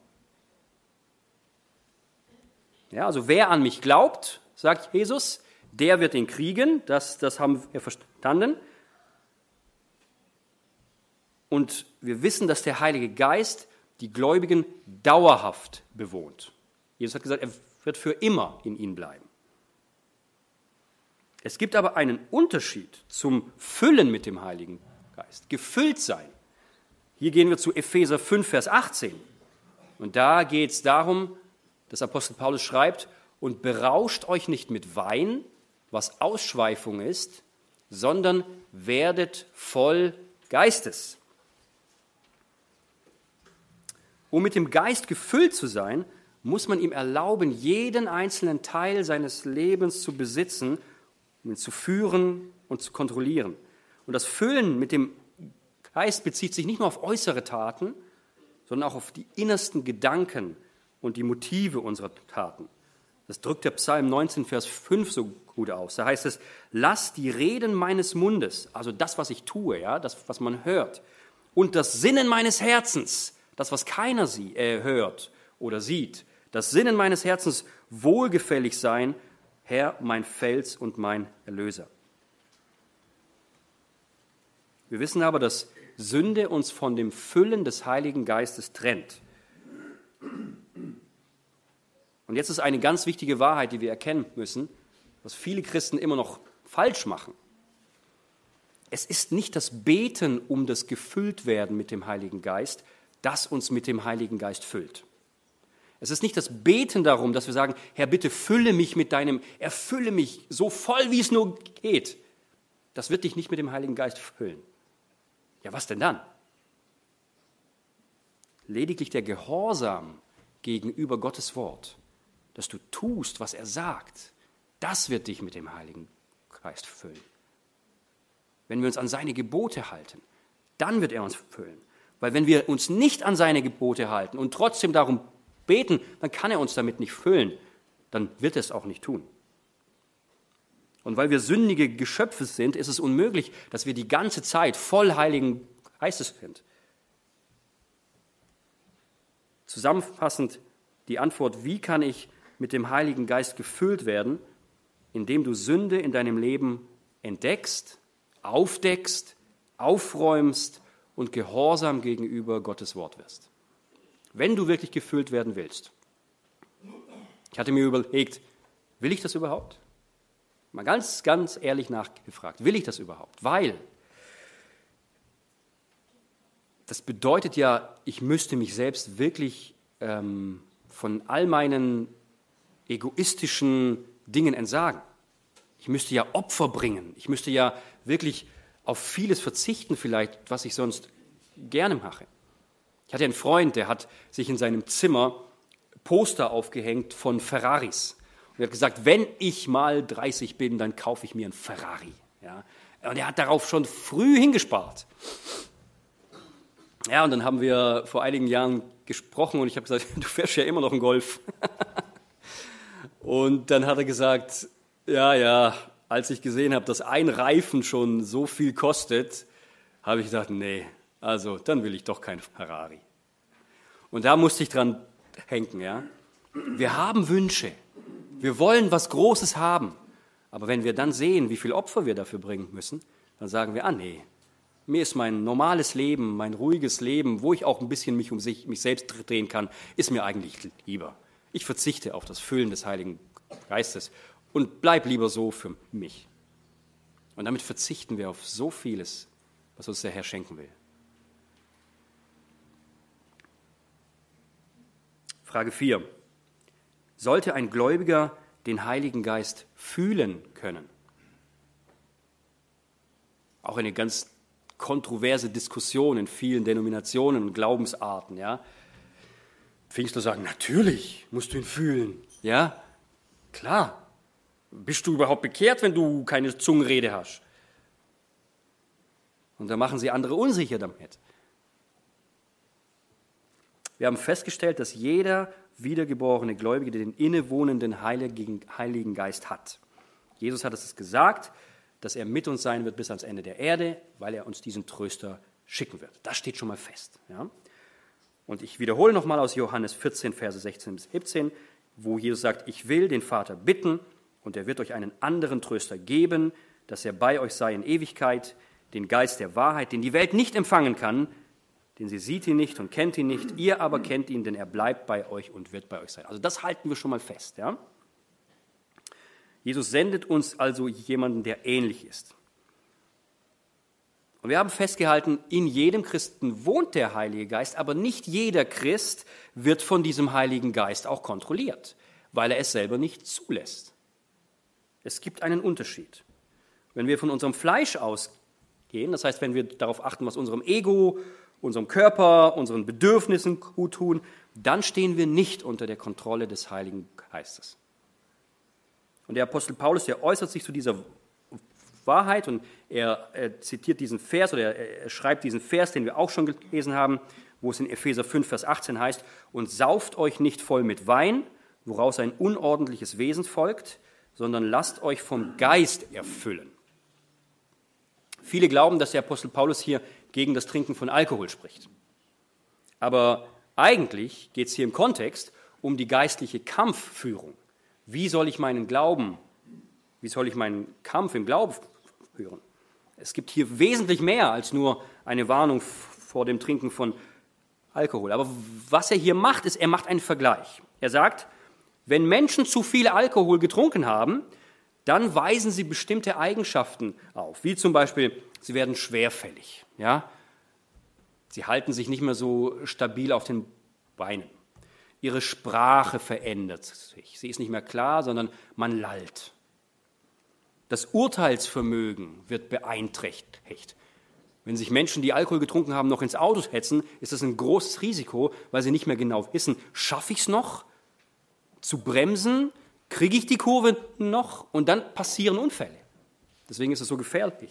S1: Ja, also wer an mich glaubt, sagt Jesus, der wird ihn kriegen, das, das haben wir verstanden. Und wir wissen, dass der Heilige Geist die Gläubigen dauerhaft bewohnt. Jesus hat gesagt, er wird für immer in ihnen bleiben. Es gibt aber einen Unterschied zum Füllen mit dem Heiligen Geist, gefüllt sein. Hier gehen wir zu Epheser 5, Vers 18. Und da geht es darum, dass Apostel Paulus schreibt, und berauscht euch nicht mit Wein, was Ausschweifung ist, sondern werdet voll Geistes. Um mit dem Geist gefüllt zu sein, muss man ihm erlauben, jeden einzelnen Teil seines Lebens zu besitzen, um ihn zu führen und zu kontrollieren. Und das Füllen mit dem Geist bezieht sich nicht nur auf äußere Taten, sondern auch auf die innersten Gedanken und die Motive unserer Taten. Das drückt der Psalm 19, Vers 5 so gut aus. Da heißt es, lass die Reden meines Mundes, also das, was ich tue, ja, das, was man hört, und das Sinnen meines Herzens, das, was keiner sie, äh, hört oder sieht, das Sinnen meines Herzens wohlgefällig sein, Herr, mein Fels und mein Erlöser. Wir wissen aber, dass Sünde uns von dem Füllen des Heiligen Geistes trennt. Und jetzt ist eine ganz wichtige Wahrheit, die wir erkennen müssen, was viele Christen immer noch falsch machen. Es ist nicht das Beten um das Gefülltwerden mit dem Heiligen Geist, das uns mit dem Heiligen Geist füllt. Es ist nicht das Beten darum, dass wir sagen, Herr, bitte fülle mich mit deinem, erfülle mich so voll, wie es nur geht. Das wird dich nicht mit dem Heiligen Geist füllen. Ja, was denn dann? Lediglich der Gehorsam gegenüber Gottes Wort, dass du tust, was er sagt, das wird dich mit dem Heiligen Geist füllen. Wenn wir uns an seine Gebote halten, dann wird er uns füllen. Weil wenn wir uns nicht an seine Gebote halten und trotzdem darum beten, dann kann er uns damit nicht füllen. Dann wird er es auch nicht tun. Und weil wir sündige Geschöpfe sind, ist es unmöglich, dass wir die ganze Zeit voll Heiligen Geistes sind. Zusammenfassend die Antwort, wie kann ich mit dem Heiligen Geist gefüllt werden, indem du Sünde in deinem Leben entdeckst, aufdeckst, aufräumst und gehorsam gegenüber Gottes Wort wirst. Wenn du wirklich gefüllt werden willst. Ich hatte mir überlegt, will ich das überhaupt? Mal ganz, ganz ehrlich nachgefragt, will ich das überhaupt? Weil das bedeutet ja, ich müsste mich selbst wirklich ähm, von all meinen egoistischen Dingen entsagen. Ich müsste ja Opfer bringen. Ich müsste ja wirklich auf vieles verzichten vielleicht, was ich sonst gerne mache. Ich hatte einen Freund, der hat sich in seinem Zimmer Poster aufgehängt von Ferraris. Und er hat gesagt, wenn ich mal 30 bin, dann kaufe ich mir einen Ferrari. Ja? Und er hat darauf schon früh hingespart. Ja, und dann haben wir vor einigen Jahren gesprochen und ich habe gesagt, du fährst ja immer noch einen Golf. und dann hat er gesagt, ja, ja, als ich gesehen habe, dass ein Reifen schon so viel kostet, habe ich gesagt, nee, Also, dann will ich doch kein Ferrari. Und da musste ich dran hängen, ja. Wir haben Wünsche. Wir wollen was Großes haben. Aber wenn wir dann sehen, wie viel Opfer wir dafür bringen müssen, dann sagen wir, ah nee, mir ist mein normales Leben, mein ruhiges Leben, wo ich auch ein bisschen mich um sich, mich selbst drehen kann, ist mir eigentlich lieber. Ich verzichte auf das Füllen des Heiligen Geistes und bleib lieber so für mich. Und damit verzichten wir auf so vieles, was uns der Herr schenken will. Frage 4. Sollte ein Gläubiger den Heiligen Geist fühlen können? Auch eine ganz kontroverse Diskussion in vielen Denominationen und Glaubensarten. Ja? Pfingstler sagen, natürlich musst du ihn fühlen. Ja, klar. Bist du überhaupt bekehrt, wenn du keine Zungenrede hast? Und da machen sie andere unsicher damit. Wir haben festgestellt, dass jeder wiedergeborene Gläubige den innewohnenden Heiligen Geist hat. Jesus hat es gesagt, dass er mit uns sein wird bis ans Ende der Erde, weil er uns diesen Tröster schicken wird. Das steht schon mal fest. Ja? Und ich wiederhole nochmal aus Johannes 14, Verse 16 bis 17, wo Jesus sagt, ich will den Vater bitten und er wird euch einen anderen Tröster geben, dass er bei euch sei in Ewigkeit, den Geist der Wahrheit, den die Welt nicht empfangen kann, denn sie sieht ihn nicht und kennt ihn nicht, ihr aber kennt ihn, denn er bleibt bei euch und wird bei euch sein. Also das halten wir schon mal fest. Ja? Jesus sendet uns also jemanden, der ähnlich ist. Und wir haben festgehalten, in jedem Christen wohnt der Heilige Geist, aber nicht jeder Christ wird von diesem Heiligen Geist auch kontrolliert, weil er es selber nicht zulässt. Es gibt einen Unterschied. Wenn wir von unserem Fleisch ausgehen, das heißt, wenn wir darauf achten, was unserem Ego, unserem Körper, unseren Bedürfnissen gut tun, dann stehen wir nicht unter der Kontrolle des Heiligen Geistes. Und der Apostel Paulus, der äußert sich zu dieser Wahrheit und er, er zitiert diesen Vers oder er, er schreibt diesen Vers, den wir auch schon gelesen haben, wo es in Epheser 5, Vers 18 heißt, und sauft euch nicht voll mit Wein, woraus ein unordentliches Wesen folgt, sondern lasst euch vom Geist erfüllen. Viele glauben, dass der Apostel Paulus hier gegen das Trinken von Alkohol spricht. Aber eigentlich geht es hier im Kontext um die geistliche Kampfführung. Wie soll ich meinen Glauben, wie soll ich meinen Kampf im Glauben führen? Es gibt hier wesentlich mehr als nur eine Warnung vor dem Trinken von Alkohol. Aber was er hier macht, ist, er macht einen Vergleich. Er sagt, wenn Menschen zu viel Alkohol getrunken haben, dann weisen sie bestimmte Eigenschaften auf, wie zum Beispiel, sie werden schwerfällig. Ja? Sie halten sich nicht mehr so stabil auf den Beinen. Ihre Sprache verändert sich. Sie ist nicht mehr klar, sondern man lallt. Das Urteilsvermögen wird beeinträchtigt. Wenn sich Menschen, die Alkohol getrunken haben, noch ins Auto hetzen, ist das ein großes Risiko, weil sie nicht mehr genau wissen, schaffe ich es noch zu bremsen, kriege ich die Kurve noch und dann passieren Unfälle. Deswegen ist es so gefährlich.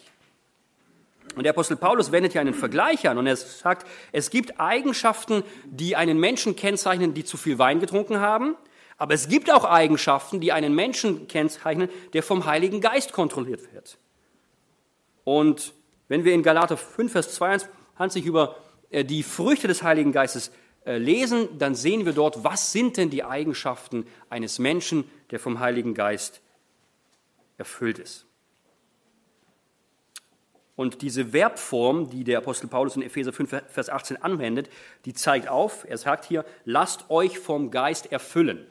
S1: Und der Apostel Paulus wendet ja einen Vergleich an und er sagt, es gibt Eigenschaften, die einen Menschen kennzeichnen, die zu viel Wein getrunken haben, aber es gibt auch Eigenschaften, die einen Menschen kennzeichnen, der vom Heiligen Geist kontrolliert wird. Und wenn wir in Galater 5, Vers 22 über äh, die Früchte des Heiligen Geistes äh, lesen, dann sehen wir dort, was sind denn die Eigenschaften eines Menschen, der vom Heiligen Geist erfüllt ist. Und diese Verbform, die der Apostel Paulus in Epheser 5, Vers 18 anwendet, die zeigt auf, er sagt hier, lasst euch vom Geist erfüllen.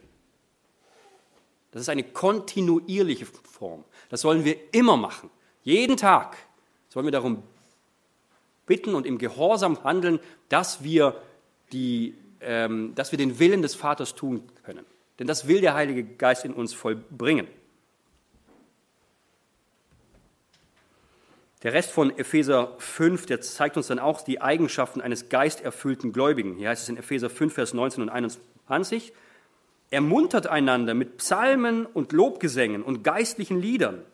S1: Das ist eine kontinuierliche Form. Das sollen wir immer machen. Jeden Tag sollen wir darum bitten und im Gehorsam handeln, dass wir, die, ähm, dass wir den Willen des Vaters tun können. Denn das will der Heilige Geist in uns vollbringen. Der Rest von Epheser 5, der zeigt uns dann auch die Eigenschaften eines geisterfüllten Gläubigen. Hier heißt es in Epheser 5, Vers 19 und 21, ermuntert einander mit Psalmen und Lobgesängen und geistlichen Liedern,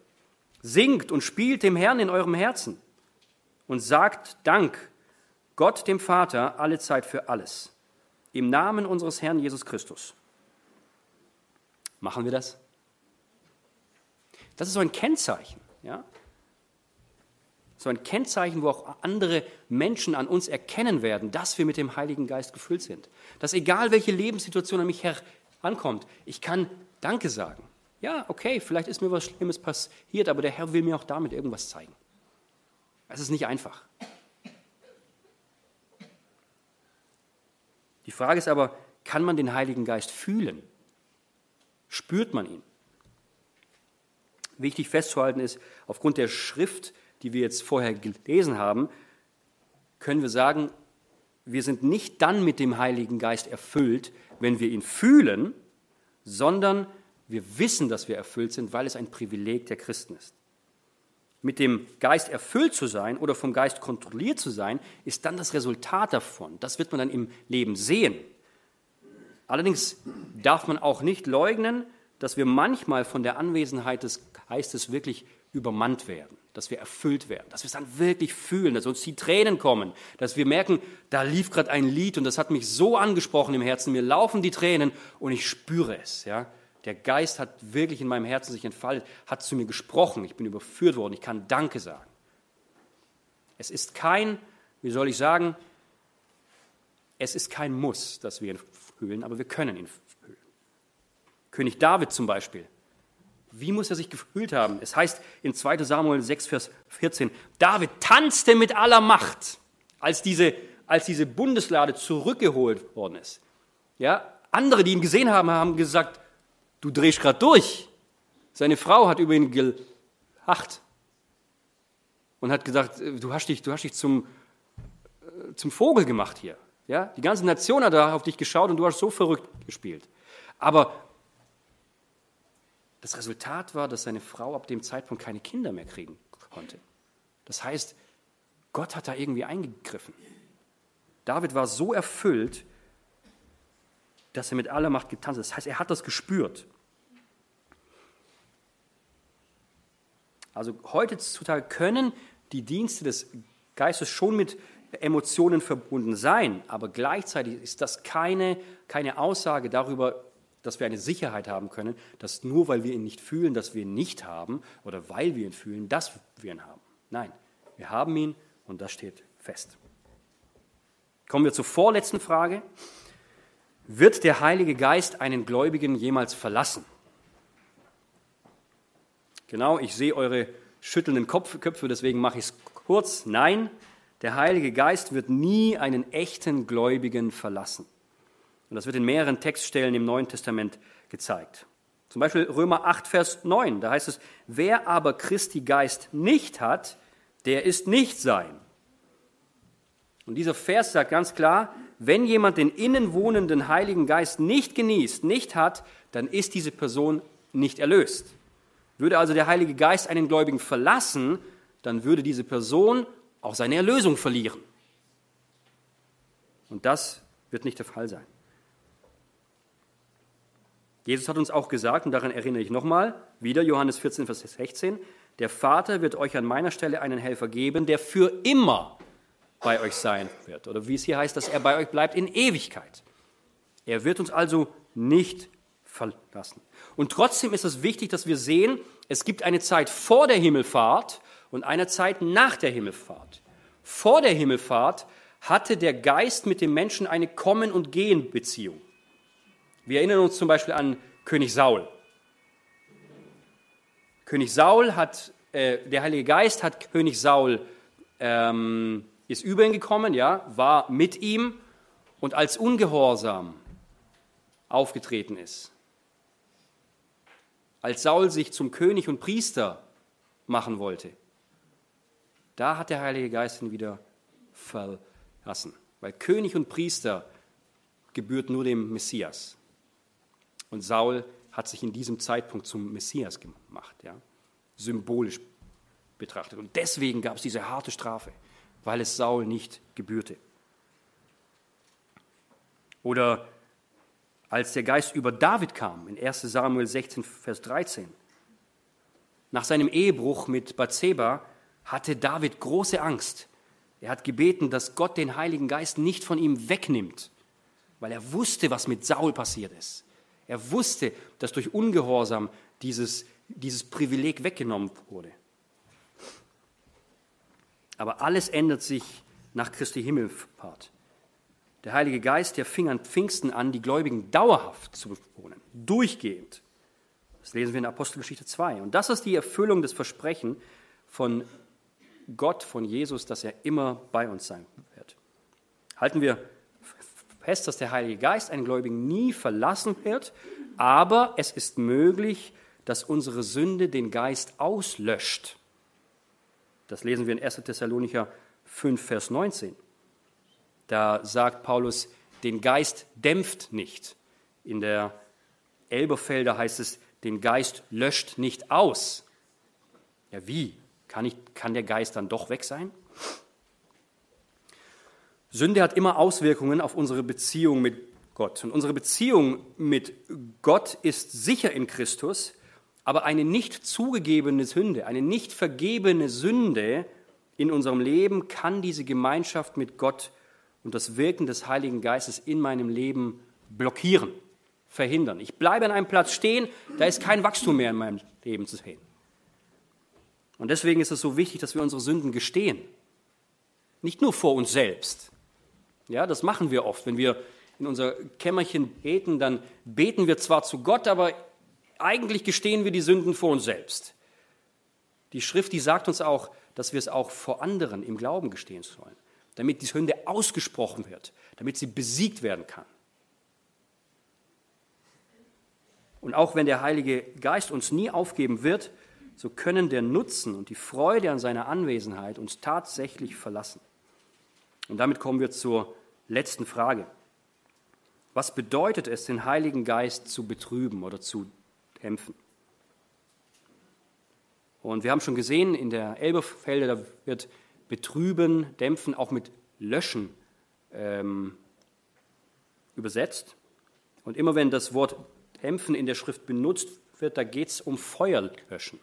S1: singt und spielt dem Herrn in eurem Herzen und sagt Dank Gott dem Vater alle Zeit für alles, im Namen unseres Herrn Jesus Christus. Machen wir das? Das ist so ein Kennzeichen. Ja? So ein Kennzeichen, wo auch andere Menschen an uns erkennen werden, dass wir mit dem Heiligen Geist gefüllt sind. Dass egal welche Lebenssituation an mich herankommt, ich kann Danke sagen. Ja, okay, vielleicht ist mir was Schlimmes passiert, aber der Herr will mir auch damit irgendwas zeigen. Es ist nicht einfach. Die Frage ist aber, kann man den Heiligen Geist fühlen? Spürt man ihn? Wichtig festzuhalten ist, aufgrund der Schrift, die wir jetzt vorher gelesen haben, können wir sagen, wir sind nicht dann mit dem Heiligen Geist erfüllt, wenn wir ihn fühlen, sondern wir wissen, dass wir erfüllt sind, weil es ein Privileg der Christen ist. Mit dem Geist erfüllt zu sein oder vom Geist kontrolliert zu sein, ist dann das Resultat davon. Das wird man dann im Leben sehen. Allerdings darf man auch nicht leugnen, dass wir manchmal von der Anwesenheit des Geistes wirklich übermannt werden, dass wir erfüllt werden, dass wir es dann wirklich fühlen, dass uns die Tränen kommen, dass wir merken, da lief gerade ein Lied und das hat mich so angesprochen im Herzen, mir laufen die Tränen und ich spüre es. Ja? Der Geist hat wirklich in meinem Herzen sich entfaltet, hat zu mir gesprochen, ich bin überführt worden, ich kann Danke sagen. Es ist kein, wie soll ich sagen, es ist kein Muss, dass wir ihn fühlen, aber wir können ihn fühlen. König David zum Beispiel, wie muss er sich gefühlt haben? Es heißt in 2 Samuel 6, Vers 14, David tanzte mit aller Macht, als diese, als diese Bundeslade zurückgeholt worden ist. Ja, andere, die ihn gesehen haben, haben gesagt, du drehst gerade durch. Seine Frau hat über ihn gelacht und hat gesagt, du hast dich, du hast dich zum, äh, zum Vogel gemacht hier. Ja? Die ganze Nation hat da auf dich geschaut und du hast so verrückt gespielt. Aber das Resultat war, dass seine Frau ab dem Zeitpunkt keine Kinder mehr kriegen konnte. Das heißt, Gott hat da irgendwie eingegriffen. David war so erfüllt, dass er mit aller Macht getanzt hat. Das heißt, er hat das gespürt. Also heutzutage können die Dienste des Geistes schon mit Emotionen verbunden sein, aber gleichzeitig ist das keine, keine Aussage darüber, dass wir eine Sicherheit haben können, dass nur weil wir ihn nicht fühlen, dass wir ihn nicht haben oder weil wir ihn fühlen, dass wir ihn haben. Nein, wir haben ihn und das steht fest. Kommen wir zur vorletzten Frage. Wird der Heilige Geist einen Gläubigen jemals verlassen? Genau, ich sehe eure schüttelnden Köpfe, deswegen mache ich es kurz. Nein, der Heilige Geist wird nie einen echten Gläubigen verlassen. Und das wird in mehreren Textstellen im Neuen Testament gezeigt. Zum Beispiel Römer 8, Vers 9, da heißt es, wer aber Christi Geist nicht hat, der ist nicht sein. Und dieser Vers sagt ganz klar, wenn jemand den innen wohnenden Heiligen Geist nicht genießt, nicht hat, dann ist diese Person nicht erlöst. Würde also der Heilige Geist einen Gläubigen verlassen, dann würde diese Person auch seine Erlösung verlieren. Und das wird nicht der Fall sein. Jesus hat uns auch gesagt, und daran erinnere ich nochmal, wieder Johannes 14, Vers 16, der Vater wird euch an meiner Stelle einen Helfer geben, der für immer bei euch sein wird. Oder wie es hier heißt, dass er bei euch bleibt in Ewigkeit. Er wird uns also nicht verlassen. Und trotzdem ist es wichtig, dass wir sehen, es gibt eine Zeit vor der Himmelfahrt und eine Zeit nach der Himmelfahrt. Vor der Himmelfahrt hatte der Geist mit dem Menschen eine Kommen- und Gehen-Beziehung. Wir erinnern uns zum Beispiel an König Saul. König Saul hat, äh, der Heilige Geist hat König Saul ähm, ist über ihn gekommen, ja, war mit ihm und als ungehorsam aufgetreten ist, als Saul sich zum König und Priester machen wollte, da hat der Heilige Geist ihn wieder verlassen. Weil König und Priester gebührt nur dem Messias. Und Saul hat sich in diesem Zeitpunkt zum Messias gemacht, ja? symbolisch betrachtet. Und deswegen gab es diese harte Strafe weil es Saul nicht gebührte. Oder als der Geist über David kam, in 1 Samuel 16, Vers 13. Nach seinem Ehebruch mit Bathseba hatte David große Angst. Er hat gebeten, dass Gott den Heiligen Geist nicht von ihm wegnimmt, weil er wusste, was mit Saul passiert ist. Er wusste, dass durch Ungehorsam dieses, dieses Privileg weggenommen wurde. Aber alles ändert sich nach Christi Himmelfahrt. Der Heilige Geist, der fing an Pfingsten an, die Gläubigen dauerhaft zu bewohnen, durchgehend. Das lesen wir in Apostelgeschichte 2. Und das ist die Erfüllung des Versprechens von Gott, von Jesus, dass er immer bei uns sein wird. Halten wir fest, dass der Heilige Geist einen Gläubigen nie verlassen wird, aber es ist möglich, dass unsere Sünde den Geist auslöscht. Das lesen wir in 1. Thessalonicher 5, Vers 19. Da sagt Paulus, den Geist dämpft nicht. In der Elberfelder heißt es, den Geist löscht nicht aus. Ja, wie? Kann, ich, kann der Geist dann doch weg sein? Sünde hat immer Auswirkungen auf unsere Beziehung mit Gott. Und unsere Beziehung mit Gott ist sicher in Christus, aber eine nicht zugegebene Sünde, eine nicht vergebene Sünde in unserem Leben kann diese Gemeinschaft mit Gott und das Wirken des Heiligen Geistes in meinem Leben blockieren, verhindern. Ich bleibe an einem Platz stehen, da ist kein Wachstum mehr in meinem Leben zu sehen. Und deswegen ist es so wichtig, dass wir unsere Sünden gestehen. Nicht nur vor uns selbst. Ja, das machen wir oft. Wenn wir in unser Kämmerchen beten, dann beten wir zwar zu Gott, aber eigentlich gestehen wir die Sünden vor uns selbst. Die Schrift, die sagt uns auch, dass wir es auch vor anderen im Glauben gestehen sollen, damit die Sünde ausgesprochen wird, damit sie besiegt werden kann. Und auch wenn der Heilige Geist uns nie aufgeben wird, so können der Nutzen und die Freude an seiner Anwesenheit uns tatsächlich verlassen. Und damit kommen wir zur letzten Frage. Was bedeutet es, den Heiligen Geist zu betrüben oder zu kämpfen. Und wir haben schon gesehen, in der Elberfelder, da wird betrüben, dämpfen auch mit löschen ähm, übersetzt. Und immer wenn das Wort dämpfen in der Schrift benutzt wird, da geht es um Feuer löschen.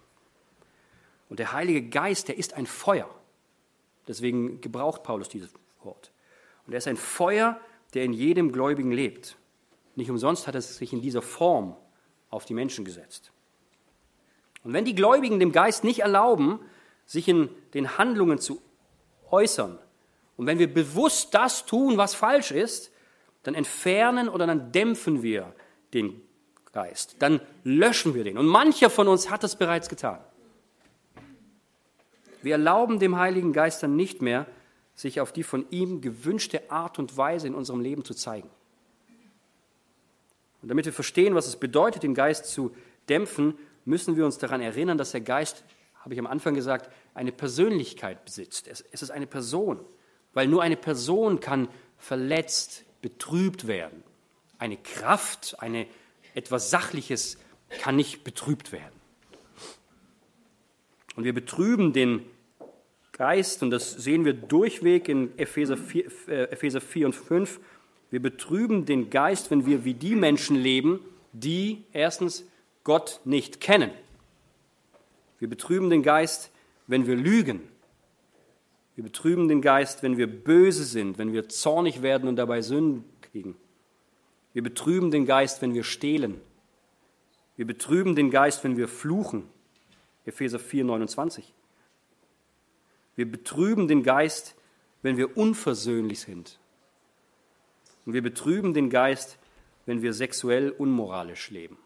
S1: Und der Heilige Geist, der ist ein Feuer. Deswegen gebraucht Paulus dieses Wort. Und er ist ein Feuer, der in jedem Gläubigen lebt. Nicht umsonst hat er sich in dieser Form auf die Menschen gesetzt. Und wenn die Gläubigen dem Geist nicht erlauben, sich in den Handlungen zu äußern, und wenn wir bewusst das tun, was falsch ist, dann entfernen oder dann dämpfen wir den Geist, dann löschen wir den. Und mancher von uns hat das bereits getan. Wir erlauben dem Heiligen Geist dann nicht mehr, sich auf die von ihm gewünschte Art und Weise in unserem Leben zu zeigen. Und damit wir verstehen, was es bedeutet, den Geist zu dämpfen, müssen wir uns daran erinnern, dass der Geist, habe ich am Anfang gesagt, eine Persönlichkeit besitzt. Es ist eine Person, weil nur eine Person kann verletzt, betrübt werden. Eine Kraft, eine, etwas Sachliches kann nicht betrübt werden. Und wir betrüben den Geist, und das sehen wir durchweg in Epheser 4, äh, Epheser 4 und 5, wir betrüben den Geist, wenn wir wie die Menschen leben, die erstens Gott nicht kennen. Wir betrüben den Geist, wenn wir lügen. Wir betrüben den Geist, wenn wir böse sind, wenn wir zornig werden und dabei Sünden kriegen. Wir betrüben den Geist, wenn wir stehlen. Wir betrüben den Geist, wenn wir fluchen. Epheser 4, 29. Wir betrüben den Geist, wenn wir unversöhnlich sind. Und wir betrüben den Geist, wenn wir sexuell unmoralisch leben.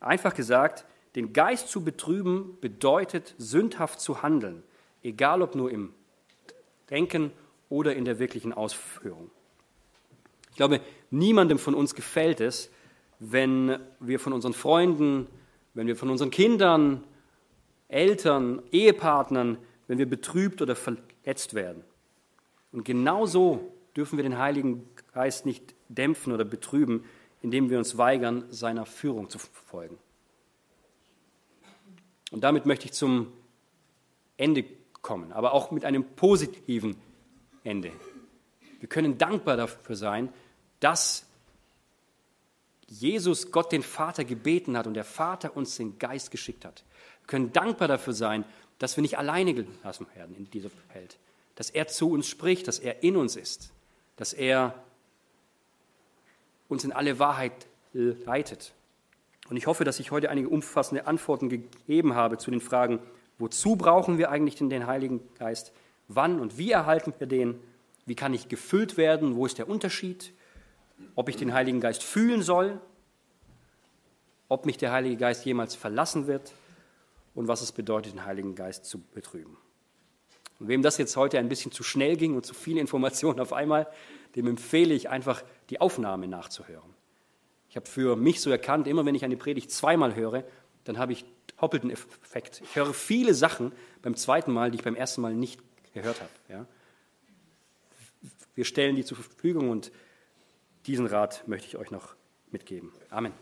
S1: Einfach gesagt, den Geist zu betrüben bedeutet sündhaft zu handeln, egal ob nur im Denken oder in der wirklichen Ausführung. Ich glaube, niemandem von uns gefällt es, wenn wir von unseren Freunden, wenn wir von unseren Kindern, Eltern, Ehepartnern, wenn wir betrübt oder verletzt werden. Und genauso dürfen wir den Heiligen Geist nicht dämpfen oder betrüben, indem wir uns weigern, seiner Führung zu folgen. Und damit möchte ich zum Ende kommen, aber auch mit einem positiven Ende. Wir können dankbar dafür sein, dass Jesus Gott den Vater gebeten hat und der Vater uns den Geist geschickt hat. Wir können dankbar dafür sein, dass wir nicht alleine gelassen werden in dieser Welt, dass er zu uns spricht, dass er in uns ist, dass er uns in alle Wahrheit leitet. Und ich hoffe, dass ich heute einige umfassende Antworten gegeben habe zu den Fragen, Wozu brauchen wir eigentlich denn den Heiligen Geist? Wann und wie erhalten wir den? Wie kann ich gefüllt werden? Wo ist der Unterschied? Ob ich den Heiligen Geist fühlen soll? Ob mich der Heilige Geist jemals verlassen wird? Und was es bedeutet, den Heiligen Geist zu betrüben. Und wem das jetzt heute ein bisschen zu schnell ging und zu viele Informationen auf einmal, dem empfehle ich einfach, die Aufnahme nachzuhören. Ich habe für mich so erkannt, immer wenn ich eine Predigt zweimal höre, dann habe ich doppelten Effekt. Ich höre viele Sachen beim zweiten Mal, die ich beim ersten Mal nicht gehört habe. Ja? Wir stellen die zur Verfügung und diesen Rat möchte ich euch noch mitgeben. Amen.